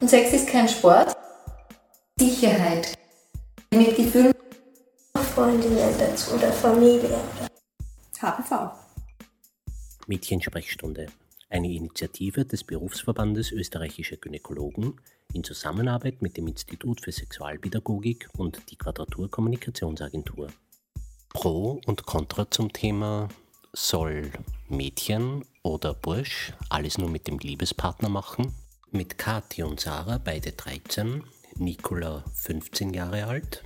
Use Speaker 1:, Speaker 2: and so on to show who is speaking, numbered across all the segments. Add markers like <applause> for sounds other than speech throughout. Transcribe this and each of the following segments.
Speaker 1: Und Sex ist kein Sport. Sicherheit. Mit Gefühlen.
Speaker 2: Freundinnen dazu oder Familie.
Speaker 3: HPV.
Speaker 4: Mädchensprechstunde. Eine Initiative des Berufsverbandes österreichischer Gynäkologen in Zusammenarbeit mit dem Institut für Sexualpädagogik und die Quadratur Kommunikationsagentur. Pro und Contra zum Thema soll Mädchen oder Bursch alles nur mit dem Liebespartner machen? Mit Kathi und Sarah, beide 13, Nicola 15 Jahre alt,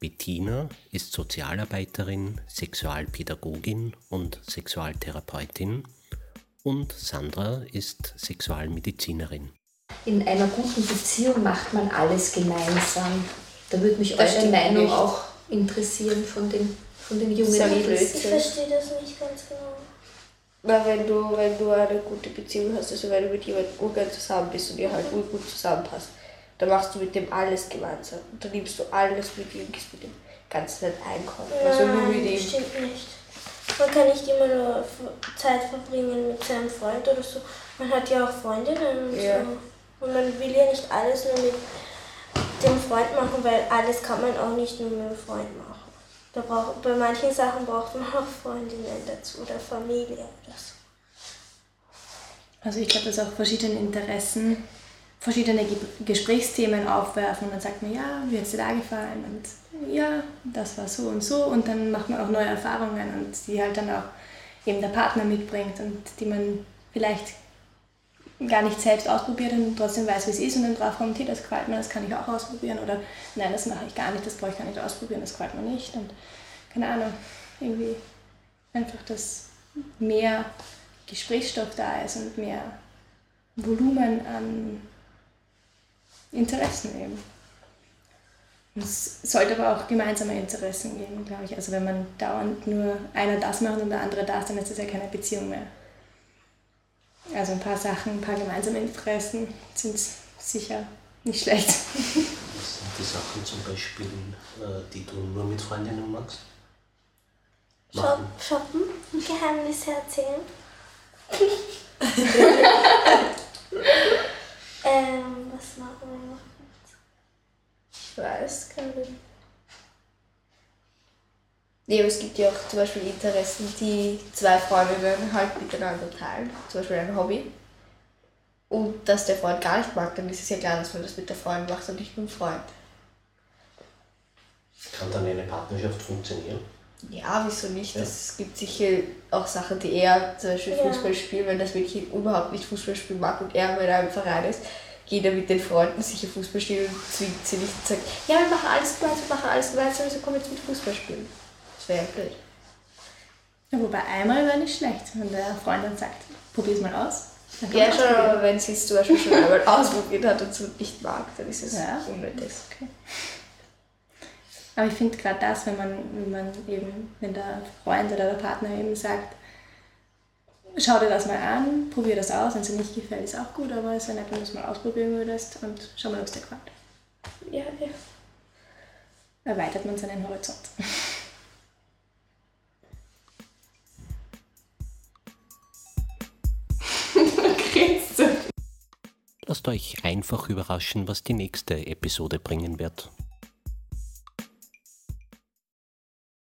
Speaker 4: Bettina ist Sozialarbeiterin, Sexualpädagogin und Sexualtherapeutin und Sandra ist Sexualmedizinerin.
Speaker 5: In einer guten Beziehung macht man alles gemeinsam. Da würde mich eure Meinung nicht. auch interessieren von den, von den jungen Mädels.
Speaker 2: Ich verstehe das nicht ganz genau.
Speaker 6: Weil wenn du, wenn du eine gute Beziehung hast, also wenn du mit jemandem urgern zusammen bist und ihr halt urgut zusammenpasst, dann machst du mit dem alles gemeinsam. Und dann nimmst du alles mit ihm, gehst mit dem ganzen Zeit einkaufen.
Speaker 2: Also nur mit ihm. stimmt nicht. Man kann nicht immer nur Zeit verbringen mit seinem Freund oder so. Man hat ja auch Freundinnen und ja. so. Und man will ja nicht alles nur mit dem Freund machen, weil alles kann man auch nicht nur mit dem Freund machen. Da braucht, bei manchen Sachen braucht man auch Freundinnen dazu oder Familie oder so.
Speaker 3: Also ich glaube, dass auch verschiedene Interessen verschiedene Gesprächsthemen aufwerfen und dann sagt man, ja, wie hat es da gefallen und ja, das war so und so und dann macht man auch neue Erfahrungen und die halt dann auch eben der Partner mitbringt und die man vielleicht gar nicht selbst ausprobiert und trotzdem weiß, wie es ist und dann drauf kommt, hey, das gefällt mir, das kann ich auch ausprobieren oder nein, das mache ich gar nicht, das brauche ich gar nicht ausprobieren, das gefällt mir nicht und keine Ahnung, irgendwie einfach, dass mehr Gesprächsstoff da ist und mehr Volumen an Interessen eben. Es sollte aber auch gemeinsame Interessen geben, glaube ich. Also wenn man dauernd nur einer das macht und der andere das, dann ist das ja keine Beziehung mehr. Also ein paar Sachen, ein paar gemeinsame Interessen sind sicher nicht schlecht. Was
Speaker 4: sind die Sachen zum Beispiel, äh, die du nur mit Freundinnen machst?
Speaker 2: Shop, shoppen, Geheimnisse erzählen. <laughs> ähm, was machen wir noch?
Speaker 6: Ich weiß gar nicht. Nee, aber es gibt ja auch zum Beispiel Interessen, die zwei Freundinnen halt miteinander teilen. Zum Beispiel ein Hobby. Und dass der Freund gar nicht mag, dann ist es ja klar, dass man das mit der Freundin macht und nicht mit dem Freund.
Speaker 4: Kann dann eine Partnerschaft funktionieren?
Speaker 6: Ja, wieso nicht? Ja. Es gibt sicher auch Sachen, die er zum Beispiel ja. Fußball spielt, wenn das Mädchen überhaupt nicht Fußball spielen mag und er in einem Verein ist, geht er mit den Freunden sicher Fußball spielen und zwingt sie nicht und sagt, ja, wir machen alles gemeinsam, wir machen alles gemeinsam, also komm jetzt mit Fußball spielen. Wäre ja blöd.
Speaker 3: Ja, wobei einmal wäre nicht schlecht, wenn der Freund dann sagt, probier's mal aus.
Speaker 6: Ja, schon, aber wenn sie es zum Beispiel schon einmal ausprobiert hat und so nicht mag, dann ist es ja. unnötig. Okay.
Speaker 3: Aber ich finde gerade das, wenn man, wenn man eben, wenn der Freund oder der Partner eben sagt, schau dir das mal an, probier das aus, wenn es dir nicht gefällt, ist auch gut, aber es wäre nett, wenn du es mal ausprobieren würdest und schau mal, ob es dir gefällt.
Speaker 6: Ja, ja.
Speaker 3: Erweitert man seinen Horizont. <laughs>
Speaker 4: Lasst euch einfach überraschen, was die nächste Episode bringen wird.